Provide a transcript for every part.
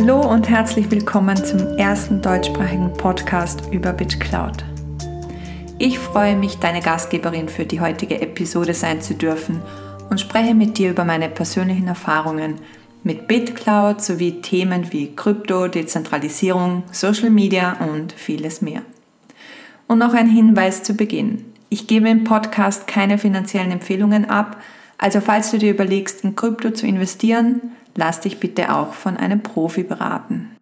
Hallo und herzlich willkommen zum ersten deutschsprachigen Podcast über BitCloud. Ich freue mich, deine Gastgeberin für die heutige Episode sein zu dürfen und spreche mit dir über meine persönlichen Erfahrungen mit BitCloud sowie Themen wie Krypto, Dezentralisierung, Social Media und vieles mehr. Und noch ein Hinweis zu Beginn. Ich gebe im Podcast keine finanziellen Empfehlungen ab, also falls du dir überlegst, in Krypto zu investieren, lass dich bitte auch von einem Profi beraten.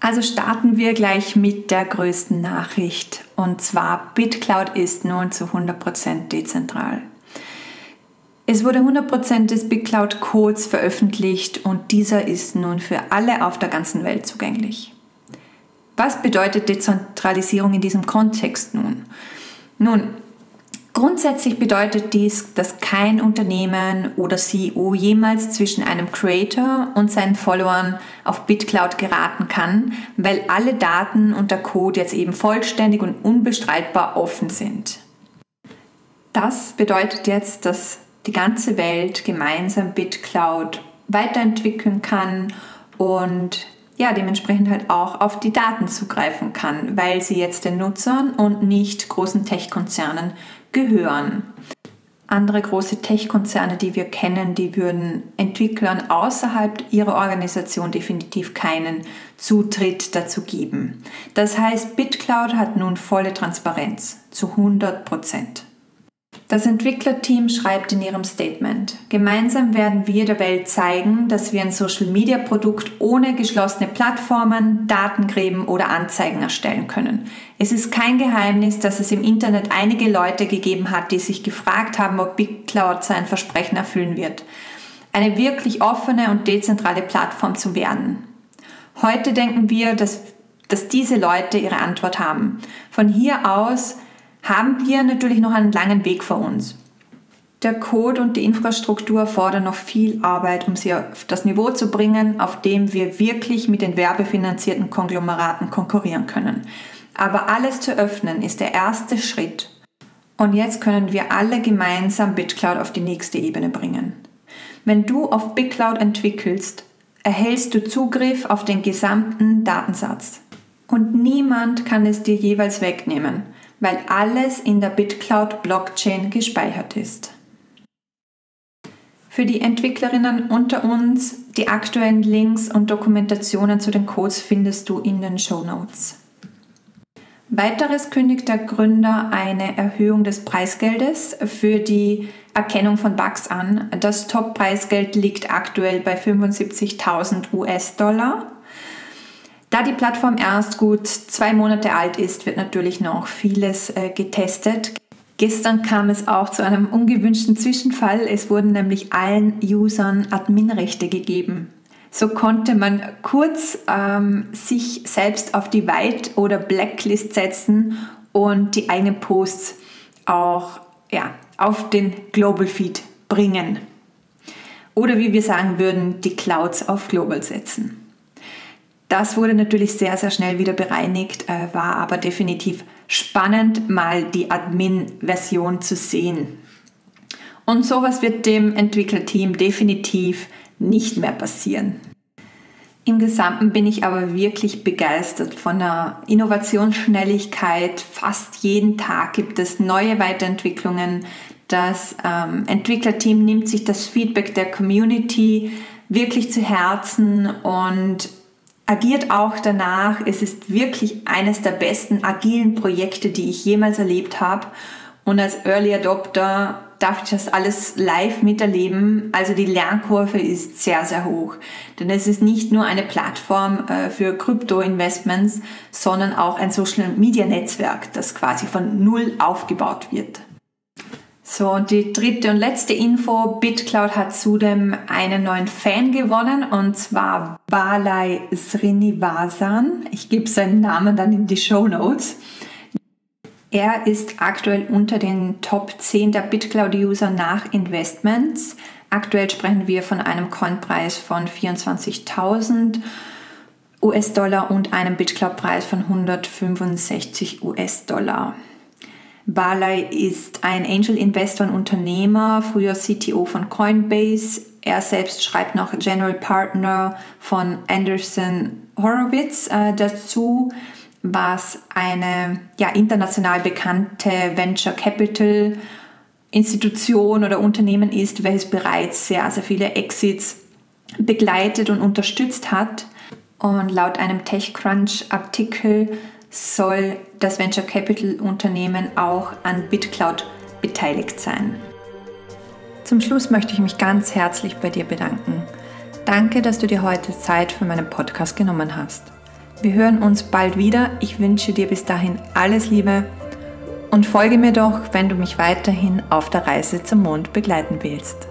Also starten wir gleich mit der größten Nachricht und zwar BitCloud ist nun zu 100% dezentral. Es wurde 100% des BitCloud Codes veröffentlicht und dieser ist nun für alle auf der ganzen Welt zugänglich. Was bedeutet Dezentralisierung in diesem Kontext nun? Nun, Grundsätzlich bedeutet dies, dass kein Unternehmen oder CEO jemals zwischen einem Creator und seinen Followern auf BitCloud geraten kann, weil alle Daten und der Code jetzt eben vollständig und unbestreitbar offen sind. Das bedeutet jetzt, dass die ganze Welt gemeinsam BitCloud weiterentwickeln kann und ja, dementsprechend halt auch auf die Daten zugreifen kann, weil sie jetzt den Nutzern und nicht großen Tech-Konzernen gehören. Andere große Tech-Konzerne, die wir kennen, die würden Entwicklern außerhalb ihrer Organisation definitiv keinen Zutritt dazu geben. Das heißt, BitCloud hat nun volle Transparenz zu 100 Prozent. Das Entwicklerteam schreibt in ihrem Statement, gemeinsam werden wir der Welt zeigen, dass wir ein Social-Media-Produkt ohne geschlossene Plattformen, Datengräben oder Anzeigen erstellen können. Es ist kein Geheimnis, dass es im Internet einige Leute gegeben hat, die sich gefragt haben, ob BigCloud sein Versprechen erfüllen wird. Eine wirklich offene und dezentrale Plattform zu werden. Heute denken wir, dass, dass diese Leute ihre Antwort haben. Von hier aus haben wir natürlich noch einen langen Weg vor uns. Der Code und die Infrastruktur fordern noch viel Arbeit, um sie auf das Niveau zu bringen, auf dem wir wirklich mit den werbefinanzierten Konglomeraten konkurrieren können. Aber alles zu öffnen ist der erste Schritt. Und jetzt können wir alle gemeinsam BitCloud auf die nächste Ebene bringen. Wenn du auf BitCloud entwickelst, erhältst du Zugriff auf den gesamten Datensatz. Und niemand kann es dir jeweils wegnehmen weil alles in der BitCloud Blockchain gespeichert ist. Für die Entwicklerinnen unter uns, die aktuellen Links und Dokumentationen zu den Codes findest du in den Show Notes. Weiteres kündigt der Gründer eine Erhöhung des Preisgeldes für die Erkennung von Bugs an. Das Top-Preisgeld liegt aktuell bei 75.000 US-Dollar da die Plattform erst gut zwei Monate alt ist, wird natürlich noch vieles äh, getestet. Gestern kam es auch zu einem ungewünschten Zwischenfall. Es wurden nämlich allen Usern Adminrechte gegeben. So konnte man kurz ähm, sich selbst auf die White- oder Blacklist setzen und die eigenen Posts auch ja, auf den Global Feed bringen. Oder wie wir sagen würden, die Clouds auf Global setzen. Das wurde natürlich sehr, sehr schnell wieder bereinigt, äh, war aber definitiv spannend, mal die Admin-Version zu sehen. Und sowas wird dem Entwicklerteam definitiv nicht mehr passieren. Im Gesamten bin ich aber wirklich begeistert von der Innovationsschnelligkeit. Fast jeden Tag gibt es neue Weiterentwicklungen. Das ähm, Entwicklerteam nimmt sich das Feedback der Community wirklich zu Herzen und agiert auch danach. Es ist wirklich eines der besten agilen Projekte, die ich jemals erlebt habe. Und als Early Adopter darf ich das alles live miterleben. Also die Lernkurve ist sehr, sehr hoch. Denn es ist nicht nur eine Plattform äh, für Krypto-Investments, sondern auch ein Social-Media-Netzwerk, das quasi von Null aufgebaut wird. So, und die dritte und letzte Info. BitCloud hat zudem einen neuen Fan gewonnen und zwar Balai Srinivasan. Ich gebe seinen Namen dann in die Show Notes. Er ist aktuell unter den Top 10 der BitCloud-User nach Investments. Aktuell sprechen wir von einem Coinpreis von 24.000 US-Dollar und einem BitCloud-Preis von 165 US-Dollar. Barley ist ein Angel Investor und Unternehmer, früher CTO von Coinbase. Er selbst schreibt noch General Partner von Anderson Horowitz äh, dazu, was eine ja, international bekannte Venture Capital Institution oder Unternehmen ist, welches bereits sehr, sehr viele Exits begleitet und unterstützt hat. Und laut einem TechCrunch-Artikel soll das Venture Capital Unternehmen auch an BitCloud beteiligt sein. Zum Schluss möchte ich mich ganz herzlich bei dir bedanken. Danke, dass du dir heute Zeit für meinen Podcast genommen hast. Wir hören uns bald wieder. Ich wünsche dir bis dahin alles Liebe und folge mir doch, wenn du mich weiterhin auf der Reise zum Mond begleiten willst.